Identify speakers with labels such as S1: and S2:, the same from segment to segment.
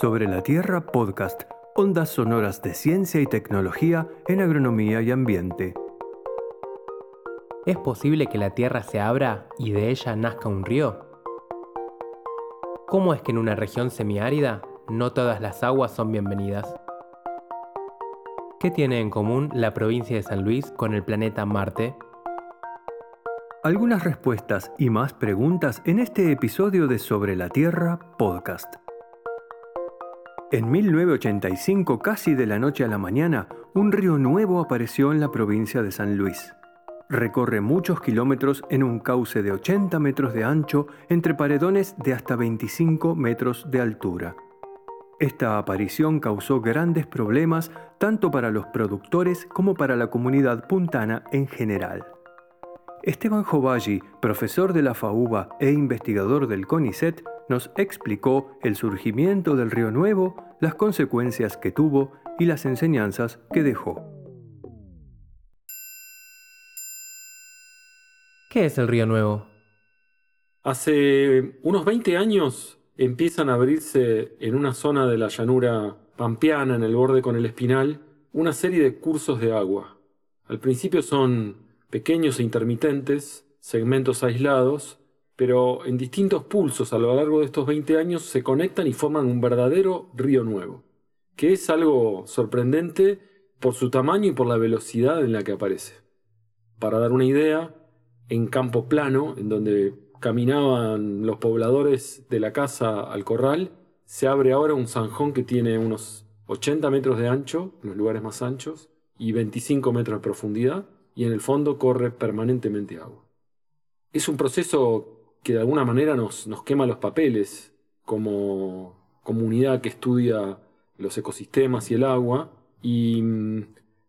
S1: Sobre la Tierra Podcast, ondas sonoras de ciencia y tecnología en agronomía y ambiente.
S2: ¿Es posible que la Tierra se abra y de ella nazca un río? ¿Cómo es que en una región semiárida no todas las aguas son bienvenidas? ¿Qué tiene en común la provincia de San Luis con el planeta Marte?
S1: Algunas respuestas y más preguntas en este episodio de Sobre la Tierra Podcast. En 1985, casi de la noche a la mañana, un río nuevo apareció en la provincia de San Luis. Recorre muchos kilómetros en un cauce de 80 metros de ancho entre paredones de hasta 25 metros de altura. Esta aparición causó grandes problemas tanto para los productores como para la comunidad puntana en general. Esteban Jovalli, profesor de la FAUBA e investigador del CONICET, nos explicó el surgimiento del Río Nuevo, las consecuencias que tuvo y las enseñanzas que dejó.
S2: ¿Qué es el Río Nuevo?
S3: Hace unos 20 años empiezan a abrirse en una zona de la llanura pampeana, en el borde con el espinal, una serie de cursos de agua. Al principio son pequeños e intermitentes, segmentos aislados, pero en distintos pulsos a lo largo de estos 20 años se conectan y forman un verdadero río nuevo, que es algo sorprendente por su tamaño y por la velocidad en la que aparece. Para dar una idea, en campo plano, en donde caminaban los pobladores de la casa al corral, se abre ahora un zanjón que tiene unos 80 metros de ancho, en los lugares más anchos, y 25 metros de profundidad, y en el fondo corre permanentemente agua. Es un proceso que de alguna manera nos, nos quema los papeles como comunidad que estudia los ecosistemas y el agua y mm,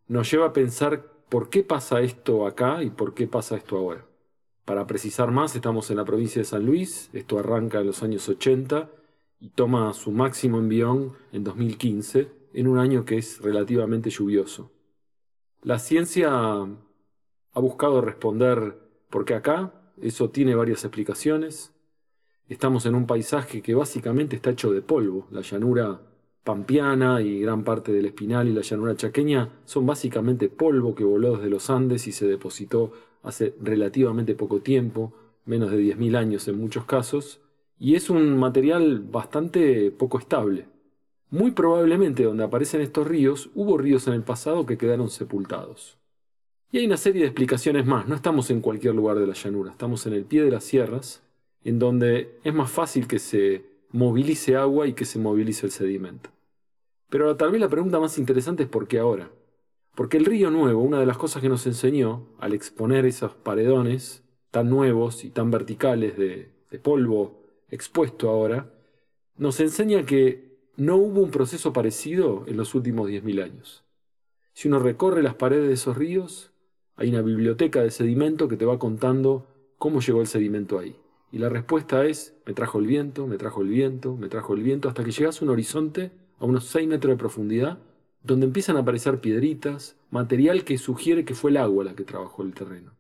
S3: nos lleva a pensar por qué pasa esto acá y por qué pasa esto ahora. Para precisar más, estamos en la provincia de San Luis, esto arranca en los años 80 y toma su máximo envión en 2015, en un año que es relativamente lluvioso. La ciencia ha buscado responder por qué acá, eso tiene varias explicaciones. Estamos en un paisaje que básicamente está hecho de polvo. La llanura pampeana y gran parte del espinal y la llanura chaqueña son básicamente polvo que voló desde los Andes y se depositó hace relativamente poco tiempo, menos de 10.000 años en muchos casos, y es un material bastante poco estable. Muy probablemente donde aparecen estos ríos hubo ríos en el pasado que quedaron sepultados. Y hay una serie de explicaciones más. No estamos en cualquier lugar de la llanura, estamos en el pie de las sierras, en donde es más fácil que se movilice agua y que se movilice el sedimento. Pero tal vez la pregunta más interesante es por qué ahora. Porque el río nuevo, una de las cosas que nos enseñó al exponer esos paredones tan nuevos y tan verticales de, de polvo expuesto ahora, nos enseña que no hubo un proceso parecido en los últimos 10.000 años. Si uno recorre las paredes de esos ríos, hay una biblioteca de sedimento que te va contando cómo llegó el sedimento ahí. Y la respuesta es, me trajo el viento, me trajo el viento, me trajo el viento, hasta que llegas a un horizonte a unos 6 metros de profundidad, donde empiezan a aparecer piedritas, material que sugiere que fue el agua la que trabajó el terreno.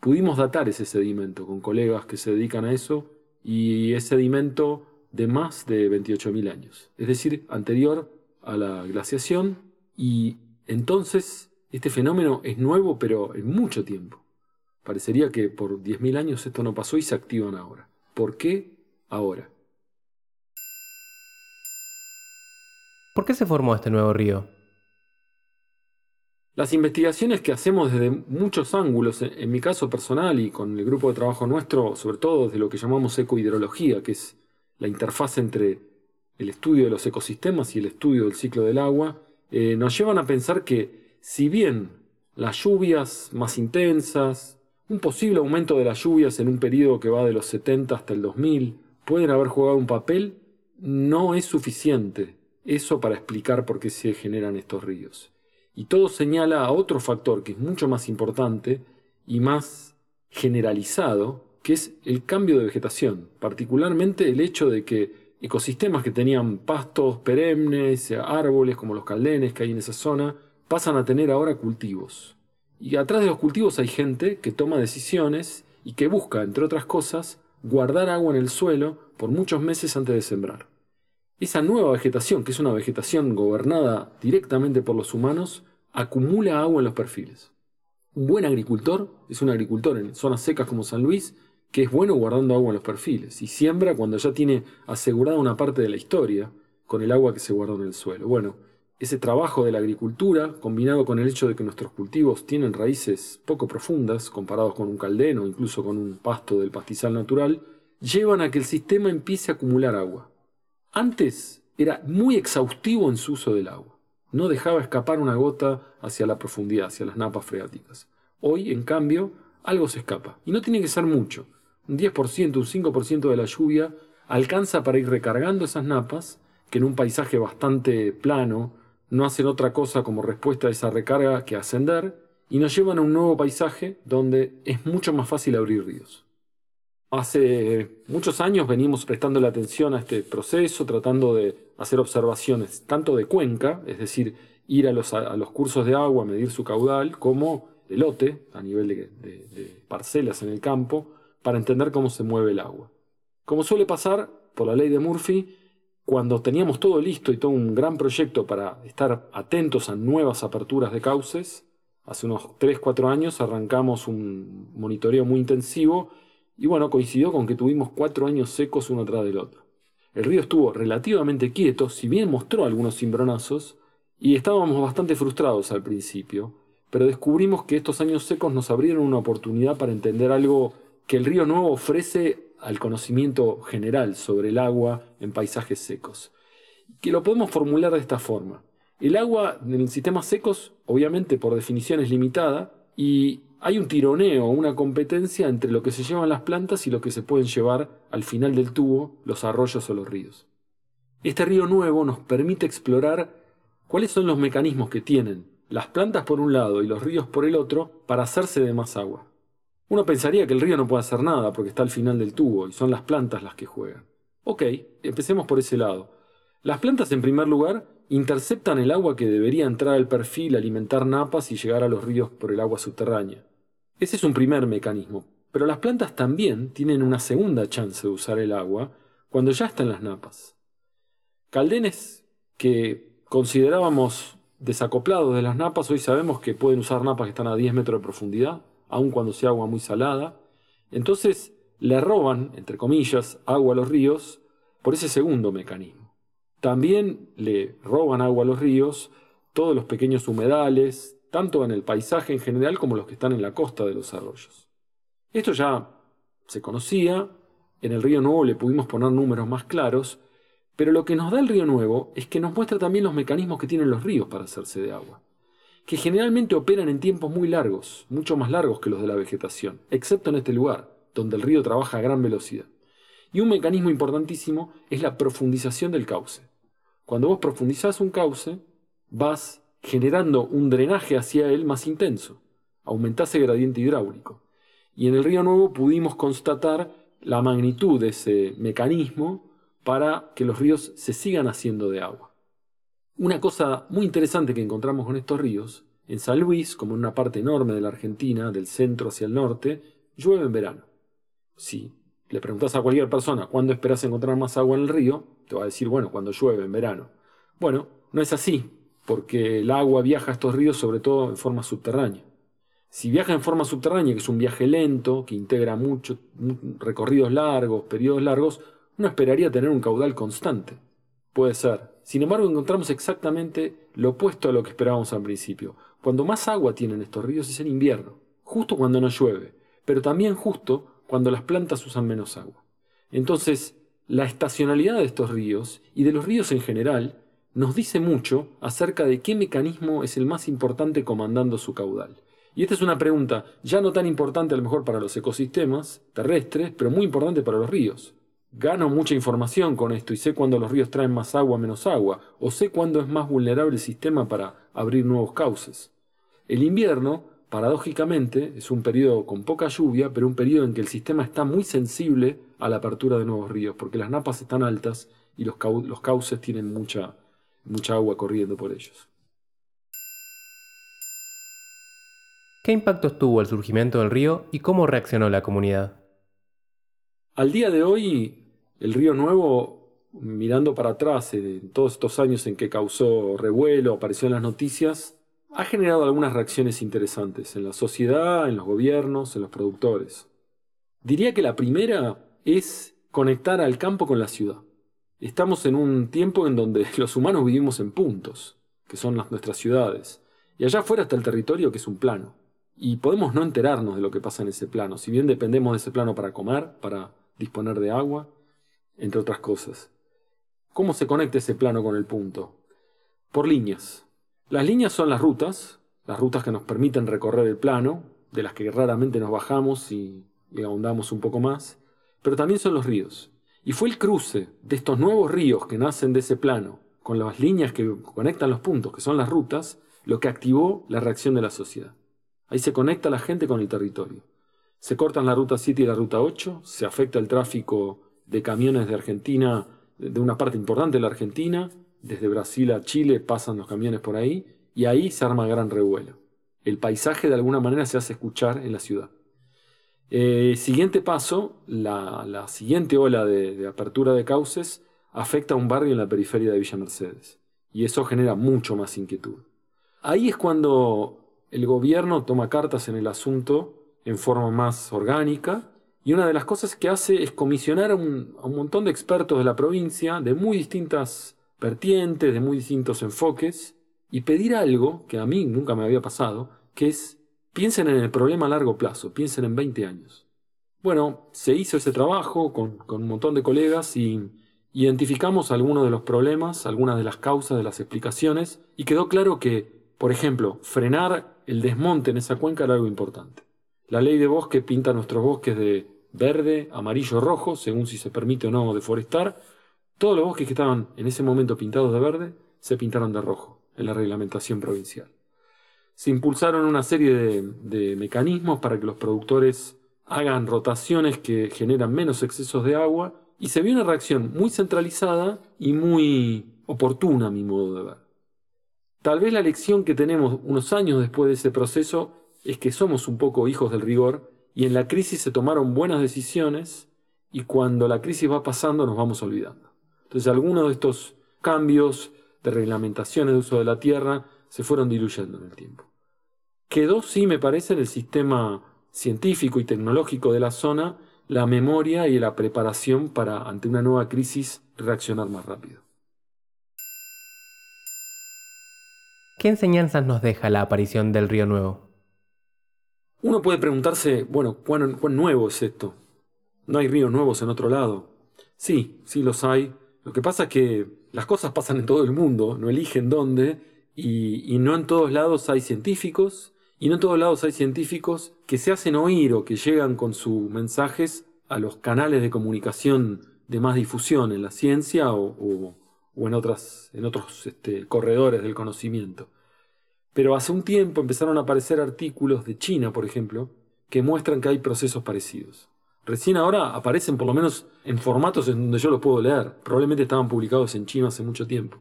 S3: Pudimos datar ese sedimento con colegas que se dedican a eso, y es sedimento de más de 28.000 años, es decir, anterior a la glaciación, y entonces este fenómeno es nuevo, pero en mucho tiempo. Parecería que por 10.000 años esto no pasó y se activan ahora. ¿Por qué ahora?
S2: ¿Por qué se formó este nuevo río?
S3: Las investigaciones que hacemos desde muchos ángulos, en mi caso personal y con el grupo de trabajo nuestro, sobre todo desde lo que llamamos ecohidrología, que es la interfaz entre el estudio de los ecosistemas y el estudio del ciclo del agua, eh, nos llevan a pensar que si bien las lluvias más intensas, un posible aumento de las lluvias en un periodo que va de los 70 hasta el 2000, pueden haber jugado un papel, no es suficiente eso para explicar por qué se generan estos ríos. Y todo señala a otro factor que es mucho más importante y más generalizado, que es el cambio de vegetación, particularmente el hecho de que ecosistemas que tenían pastos perennes, árboles como los caldenes que hay en esa zona, pasan a tener ahora cultivos. Y atrás de los cultivos hay gente que toma decisiones y que busca, entre otras cosas, guardar agua en el suelo por muchos meses antes de sembrar. esa nueva vegetación, que es una vegetación gobernada directamente por los humanos, acumula agua en los perfiles. Un buen agricultor es un agricultor en zonas secas como San Luis, que es bueno guardando agua en los perfiles y siembra cuando ya tiene asegurada una parte de la historia con el agua que se guardó en el suelo. Bueno, ese trabajo de la agricultura, combinado con el hecho de que nuestros cultivos tienen raíces poco profundas comparados con un caldén o incluso con un pasto del pastizal natural, llevan a que el sistema empiece a acumular agua. Antes era muy exhaustivo en su uso del agua. No dejaba escapar una gota hacia la profundidad, hacia las napas freáticas. Hoy, en cambio, algo se escapa. Y no tiene que ser mucho. Un 10%, un 5% de la lluvia alcanza para ir recargando esas napas, que en un paisaje bastante plano no hacen otra cosa como respuesta a esa recarga que ascender, y nos llevan a un nuevo paisaje donde es mucho más fácil abrir ríos. Hace muchos años venimos prestando la atención a este proceso, tratando de hacer observaciones tanto de cuenca, es decir, ir a los, cursos de agua, medir su caudal, como de lote, a nivel de parcelas en el campo, para entender cómo se mueve el agua. Como suele pasar, por la ley de Murphy, cuando teníamos todo listo y todo un gran proyecto para estar atentos a nuevas aperturas de cauces, hace unos 3-4 años arrancamos un monitoreo muy intensivo y bueno, coincidió con que tuvimos cuatro años secos uno tras del otro. El río estuvo relativamente quieto, si bien mostró algunos cimbronazos, y estábamos bastante frustrados al principio, pero descubrimos que estos años secos nos abrieron una oportunidad para entender algo que el río Nuevo ofrece al conocimiento general sobre el agua en paisajes secos. Que lo podemos formular de esta forma. El agua en sistemas secos, obviamente por definición es limitada, y hay un tironeo, una competencia entre lo que se llevan las plantas y lo que se pueden llevar al final del tubo, los arroyos o los ríos. Este río nuevo nos permite explorar cuáles son los mecanismos que tienen las plantas por un lado y los ríos por el otro para hacerse de más agua. Uno pensaría que el río no puede hacer nada porque está al final del tubo y son las plantas las que juegan. Ok, empecemos por ese lado. Las plantas en primer lugar interceptan el agua que debería entrar al perfil, alimentar napas y llegar a los ríos por el agua subterránea. Ese es un primer mecanismo, pero las plantas también tienen una segunda chance de usar el agua cuando ya están las napas. Caldenes que considerábamos desacoplados de las napas, hoy sabemos que pueden usar napas que están a 10 metros de profundidad, aun cuando sea agua muy salada. Entonces le roban, entre comillas, agua a los ríos por ese segundo mecanismo. También le roban agua a los ríos todos los pequeños humedales, tanto en el paisaje en general como los que están en la costa de los arroyos. Esto ya se conocía, en el río Nuevo le pudimos poner números más claros, pero lo que nos da el río Nuevo es que nos muestra también los mecanismos que tienen los ríos para hacerse de agua, que generalmente operan en tiempos muy largos, mucho más largos que los de la vegetación, excepto en este lugar, donde el río trabaja a gran velocidad. Y un mecanismo importantísimo es la profundización del cauce. Cuando vos profundizás un cauce, vas generando un drenaje hacia él más intenso. Aumentase gradiente hidráulico. Y en el río Nuevo pudimos constatar la magnitud de ese mecanismo para que los ríos se sigan haciendo de agua. Una cosa muy interesante que encontramos con estos ríos, en San Luis, como en una parte enorme de la Argentina, del centro hacia el norte, llueve en verano. Si le preguntas a cualquier persona cuándo esperas encontrar más agua en el río, te va a decir, bueno, cuando llueve en verano. Bueno, no es así porque el agua viaja a estos ríos sobre todo en forma subterránea. Si viaja en forma subterránea, que es un viaje lento, que integra muchos recorridos largos, periodos largos, uno esperaría tener un caudal constante. Puede ser. Sin embargo, encontramos exactamente lo opuesto a lo que esperábamos al principio. Cuando más agua tienen estos ríos es en invierno, justo cuando no llueve, pero también justo cuando las plantas usan menos agua. Entonces, la estacionalidad de estos ríos y de los ríos en general nos dice mucho acerca de qué mecanismo es el más importante comandando su caudal. Y esta es una pregunta ya no tan importante a lo mejor para los ecosistemas terrestres, pero muy importante para los ríos. Gano mucha información con esto y sé cuándo los ríos traen más agua menos agua, o sé cuándo es más vulnerable el sistema para abrir nuevos cauces. El invierno, paradójicamente, es un periodo con poca lluvia, pero un periodo en que el sistema está muy sensible a la apertura de nuevos ríos, porque las napas están altas y los, los cauces tienen mucha, mucha agua corriendo por ellos.
S2: ¿Qué impactos tuvo el surgimiento del río y cómo reaccionó la comunidad?
S3: Al día de hoy, el río Nuevo mirando para atrás, en todos estos años en que causó revuelo, apareció en las noticias, ha generado algunas reacciones interesantes en la sociedad, en los gobiernos, en los productores. Diría que la primera es conectar al campo con la ciudad. Estamos en un tiempo en donde los humanos vivimos en puntos, que son las, nuestras ciudades, y allá afuera está el territorio que es un plano. Y podemos no enterarnos de lo que pasa en ese plano, si bien dependemos de ese plano para comer, para disponer de agua, entre otras cosas. ¿Cómo se conecta ese plano con el punto? Por líneas. Las líneas son las rutas, las rutas que nos permiten recorrer el plano, de las que raramente nos bajamos y, ahondamos un poco más, pero también son los ríos. Y fue el cruce de estos nuevos ríos que nacen de ese plano, con las líneas que conectan los puntos, que son las rutas, lo que activó la reacción de la sociedad. Ahí se conecta la gente con el territorio. Se cortan la ruta 7 y la ruta 8, se afecta el tráfico de camiones de Argentina, de una parte importante de la Argentina, desde Brasil a Chile pasan los camiones por ahí, y ahí se arma gran revuelo. El paisaje de alguna manera se hace escuchar en la ciudad. Eh, siguiente paso, la, siguiente ola de, apertura de cauces afecta a un barrio en la periferia de Villa Mercedes, y eso genera mucho más inquietud. Ahí es cuando el gobierno toma cartas en el asunto en forma más orgánica y una de las cosas que hace es comisionar a un, montón de expertos de la provincia, de muy distintas vertientes, de muy distintos enfoques, y pedir algo que a mí nunca me había pasado, que es piensen en el problema a largo plazo, piensen en 20 años. Bueno, se hizo ese trabajo con, con un montón de colegas y identificamos algunos de los problemas, algunas de las causas, de las explicaciones, y quedó claro que, por ejemplo, frenar el desmonte en esa cuenca era algo importante. La ley de bosque pinta nuestros bosques de verde, amarillo, rojo, según si se permite o no deforestar. Todos los bosques que estaban en ese momento pintados de verde se pintaron de rojo en la reglamentación provincial. Se impulsaron una serie de, mecanismos para que los productores hagan rotaciones que generan menos excesos de agua y se vio una reacción muy centralizada y muy oportuna a mi modo de ver. Tal vez la lección que tenemos unos años después de ese proceso es que somos un poco hijos del rigor y en la crisis se tomaron buenas decisiones y cuando la crisis va pasando nos vamos olvidando. Entonces algunos de estos cambios de reglamentaciones de uso de la tierra se fueron diluyendo en el tiempo. Quedó, sí, me parece, en el sistema científico y tecnológico de la zona la memoria y la preparación para, ante una nueva crisis, reaccionar más rápido.
S2: ¿Qué enseñanzas nos deja la aparición del río nuevo?
S3: Uno puede preguntarse, bueno, ¿cuán, nuevo es esto? ¿No hay ríos nuevos en otro lado? Sí, sí los hay. Lo que pasa es que las cosas pasan en todo el mundo, no eligen dónde, y, no en todos lados hay científicos, y no en todos lados hay científicos que se hacen oír o que llegan con sus mensajes a los canales de comunicación de más difusión en la ciencia o, en, otras, otros este, corredores del conocimiento. Pero hace un tiempo empezaron a aparecer artículos de China, por ejemplo, que muestran que hay procesos parecidos. Recién ahora aparecen por lo menos en formatos en donde yo los puedo leer. Probablemente estaban publicados en China hace mucho tiempo.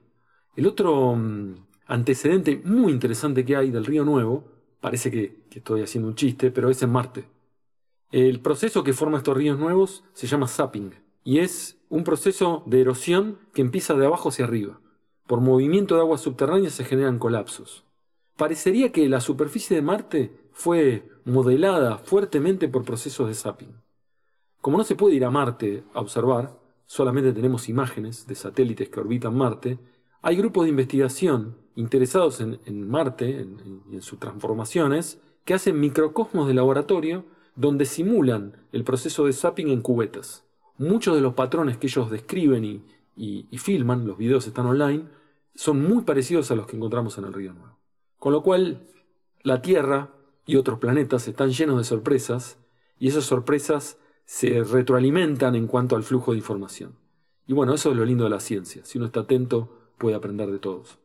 S3: El otro mm, antecedente muy interesante que hay del Río Nuevo, parece que, que estoy haciendo un chiste, pero es en Marte. El proceso que forma estos ríos nuevos se llama sapping y es un proceso de erosión que empieza de abajo hacia arriba. Por movimiento de aguas subterráneas se generan colapsos parecería que la superficie de Marte fue modelada fuertemente por procesos de sapping. Como no se puede ir a Marte a observar, solamente tenemos imágenes de satélites que orbitan Marte, hay grupos de investigación interesados en, Marte y en, sus transformaciones que hacen microcosmos de laboratorio donde simulan el proceso de sapping en cubetas. Muchos de los patrones que ellos describen y, y filman, los videos están online, son muy parecidos a los que encontramos en el Río Nuevo. Con lo cual, la Tierra y otros planetas están llenos de sorpresas y esas sorpresas se retroalimentan en cuanto al flujo de información. Y bueno, eso es lo lindo de la ciencia. Si uno está atento, puede aprender de todos.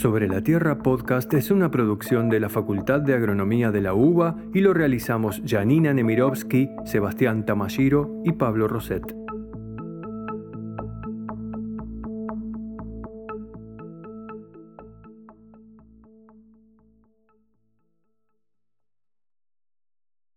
S1: Sobre la Tierra Podcast es una producción de la Facultad de Agronomía de la UBA y lo realizamos Janina Nemirovsky, Sebastián Tamashiro y Pablo Roset.